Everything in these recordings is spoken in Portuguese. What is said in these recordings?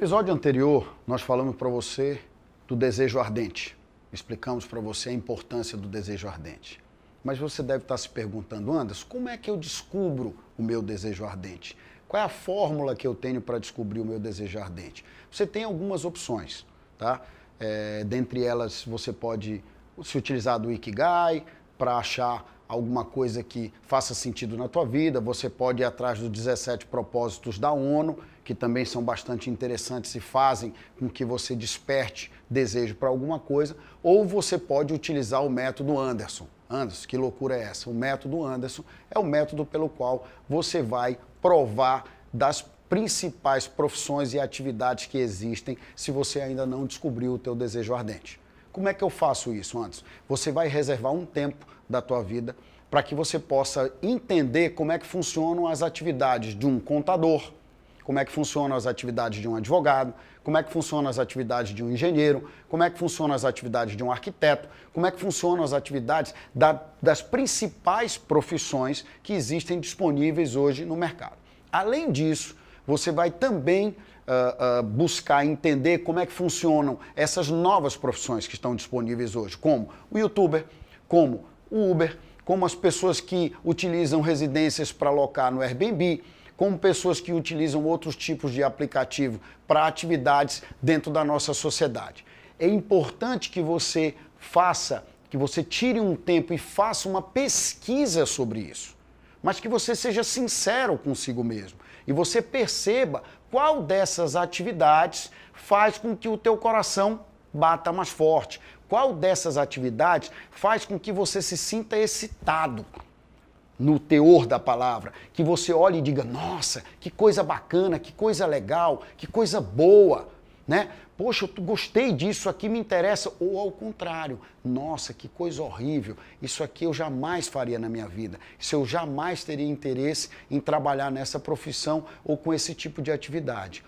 Episódio anterior, nós falamos para você do desejo ardente. Explicamos para você a importância do desejo ardente. Mas você deve estar se perguntando, Anderson, como é que eu descubro o meu desejo ardente? Qual é a fórmula que eu tenho para descobrir o meu desejo ardente? Você tem algumas opções, tá? É, dentre elas, você pode se utilizar do Ikigai para achar alguma coisa que faça sentido na tua vida. Você pode ir atrás dos 17 propósitos da ONU, que também são bastante interessantes e fazem com que você desperte desejo para alguma coisa, ou você pode utilizar o método Anderson. Anderson, que loucura é essa? O método Anderson é o método pelo qual você vai provar das principais profissões e atividades que existem se você ainda não descobriu o teu desejo ardente. Como é que eu faço isso, Anderson? Você vai reservar um tempo da tua vida para que você possa entender como é que funcionam as atividades de um contador, como é que funcionam as atividades de um advogado, como é que funcionam as atividades de um engenheiro, como é que funcionam as atividades de um arquiteto, como é que funcionam as atividades da, das principais profissões que existem disponíveis hoje no mercado. Além disso, você vai também uh, uh, buscar entender como é que funcionam essas novas profissões que estão disponíveis hoje, como o youtuber, como o Uber, como as pessoas que utilizam residências para alocar no Airbnb, como pessoas que utilizam outros tipos de aplicativo para atividades dentro da nossa sociedade. É importante que você faça, que você tire um tempo e faça uma pesquisa sobre isso, mas que você seja sincero consigo mesmo. E você perceba qual dessas atividades faz com que o teu coração bata mais forte, qual dessas atividades faz com que você se sinta excitado no teor da palavra, que você olhe e diga: "Nossa, que coisa bacana, que coisa legal, que coisa boa", né? Poxa, eu gostei disso aqui, me interessa. Ou ao contrário, nossa, que coisa horrível. Isso aqui eu jamais faria na minha vida. Isso eu jamais teria interesse em trabalhar nessa profissão ou com esse tipo de atividade.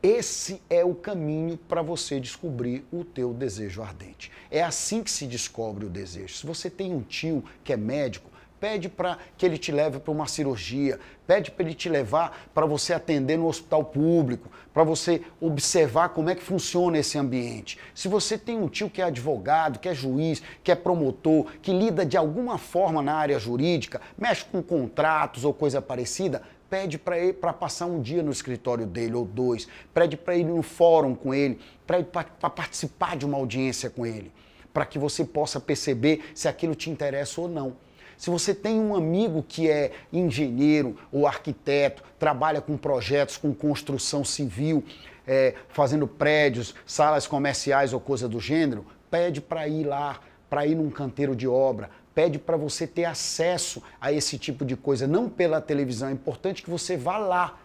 Esse é o caminho para você descobrir o teu desejo ardente. É assim que se descobre o desejo. Se você tem um tio que é médico, pede para que ele te leve para uma cirurgia, pede para ele te levar para você atender no hospital público, para você observar como é que funciona esse ambiente. Se você tem um tio que é advogado, que é juiz, que é promotor, que lida de alguma forma na área jurídica, mexe com contratos ou coisa parecida, pede para ele para passar um dia no escritório dele ou dois, pede para ir no fórum com ele, para participar de uma audiência com ele, para que você possa perceber se aquilo te interessa ou não. Se você tem um amigo que é engenheiro ou arquiteto, trabalha com projetos, com construção civil, é, fazendo prédios, salas comerciais ou coisa do gênero, pede para ir lá, para ir num canteiro de obra, pede para você ter acesso a esse tipo de coisa, não pela televisão. É importante que você vá lá,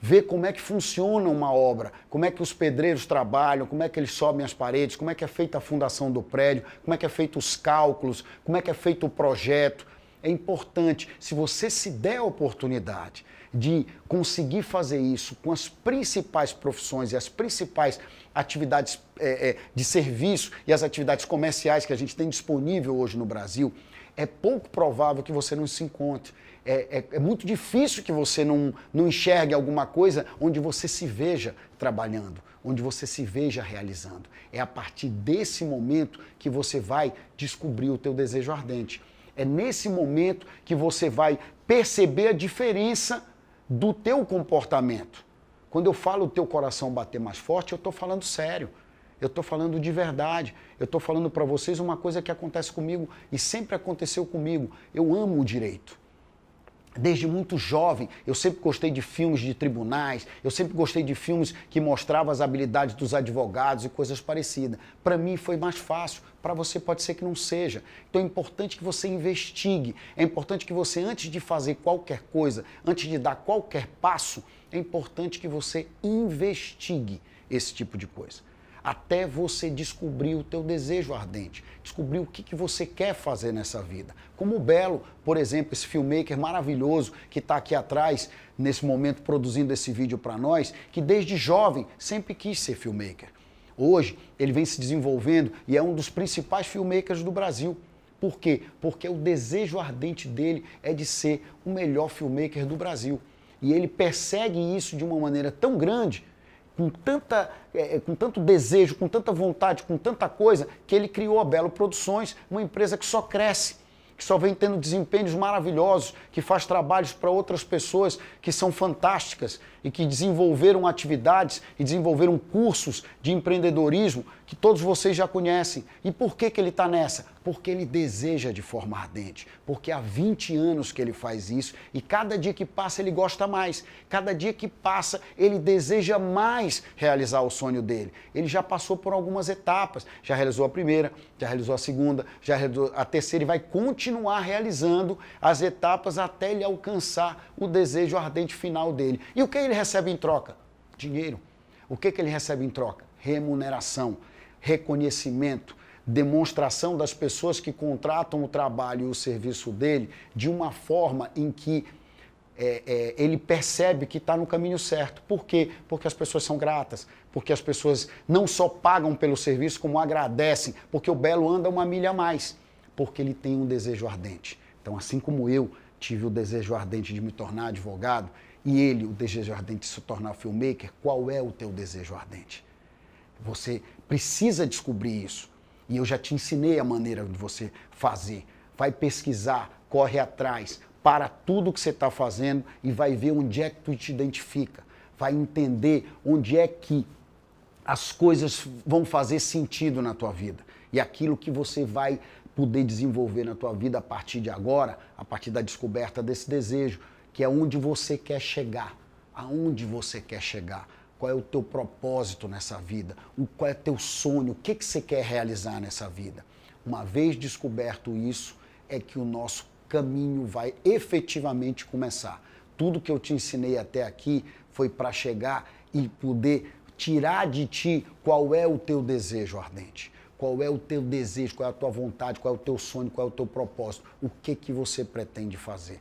ver como é que funciona uma obra, como é que os pedreiros trabalham, como é que eles sobem as paredes, como é que é feita a fundação do prédio, como é que é feito os cálculos, como é que é feito o projeto. É importante, se você se der a oportunidade de conseguir fazer isso com as principais profissões e as principais atividades é, é, de serviço e as atividades comerciais que a gente tem disponível hoje no Brasil, é pouco provável que você não se encontre. É, é, é, muito difícil que você não, não enxergue alguma coisa onde você se veja trabalhando, onde você se veja realizando. É a partir desse momento que você vai descobrir o teu desejo ardente. É nesse momento que você vai perceber a diferença do teu comportamento. Quando eu falo o teu coração bater mais forte, eu estou falando sério. Eu estou falando de verdade. Eu estou falando para vocês uma coisa que acontece comigo e sempre aconteceu comigo. Eu amo o direito. Desde muito jovem, eu sempre gostei de filmes de tribunais, eu sempre gostei de filmes que mostravam as habilidades dos advogados e coisas parecidas. Para mim foi mais fácil, para você pode ser que não seja. Então é importante que você investigue, é importante que você, antes de fazer qualquer coisa, antes de dar qualquer passo, é importante que você investigue esse tipo de coisa até você descobrir o teu desejo ardente, descobrir o que, que você quer fazer nessa vida. Como o Belo, por exemplo, esse filmmaker maravilhoso que está aqui atrás, nesse momento produzindo esse vídeo para nós, que desde jovem sempre quis ser filmmaker. Hoje ele vem se desenvolvendo e é um dos principais filmmakers do Brasil. Por quê? Porque o desejo ardente dele é de ser o melhor filmmaker do Brasil. E ele persegue isso de uma maneira tão grande com, tanta, é, com tanto desejo, com tanta vontade, com tanta coisa, que ele criou a Belo Produções, uma empresa que só cresce que só vem tendo desempenhos maravilhosos, que faz trabalhos para outras pessoas que são fantásticas e que desenvolveram atividades e desenvolveram cursos de empreendedorismo que todos vocês já conhecem. E por que, que ele está nessa? Porque ele deseja de forma ardente, porque há 20 anos que ele faz isso e cada dia que passa ele gosta mais, cada dia que passa ele deseja mais realizar o sonho dele. Ele já passou por algumas etapas, já realizou a primeira, já realizou a segunda, já realizou a terceira e vai continuar realizando as etapas até ele alcançar o desejo ardente final dele. E o que ele recebe em troca? Dinheiro. O que, que ele recebe em troca? Remuneração, reconhecimento, demonstração das pessoas que contratam o trabalho e o serviço dele de uma forma em que é, é, ele percebe que está no caminho certo. Por quê? Porque as pessoas são gratas, porque as pessoas não só pagam pelo serviço, como agradecem, porque o Belo anda uma milha a mais, porque ele tem um desejo ardente. Então, assim como eu tive o desejo ardente de me tornar advogado, e ele, o desejo ardente de se tornar filmmaker, qual é o teu desejo ardente? Você precisa descobrir isso. E eu já te ensinei a maneira de você fazer. Vai pesquisar, corre atrás, para tudo que você está fazendo e vai ver onde é que tu te identifica. Vai entender onde é que as coisas vão fazer sentido na tua vida. E aquilo que você vai poder desenvolver na tua vida a partir de agora, a partir da descoberta desse desejo, que é onde você quer chegar. Aonde você quer chegar qual é o teu propósito nessa vida, qual é o teu sonho, o que, que você quer realizar nessa vida. Uma vez descoberto isso, é que o nosso caminho vai efetivamente começar. Tudo que eu te ensinei até aqui foi para chegar e poder tirar de ti qual é o teu desejo ardente, qual é o teu desejo, qual é a tua vontade, qual é o teu sonho, qual é o teu propósito, o que que você pretende fazer.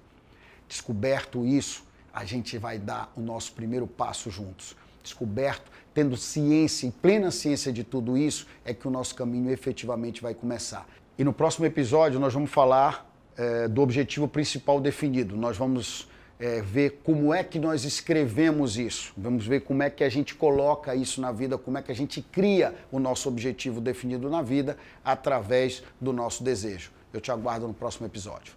Descoberto isso, a gente vai dar o nosso primeiro passo juntos descoberto, tendo ciência e plena ciência de tudo isso, é que o nosso caminho efetivamente vai começar. E no próximo episódio nós vamos falar é, do objetivo principal definido. Nós vamos é, ver como é que nós escrevemos isso. Vamos ver como é que a gente coloca isso na vida, como é que a gente cria o nosso objetivo definido na vida através do nosso desejo. Eu te aguardo no próximo episódio.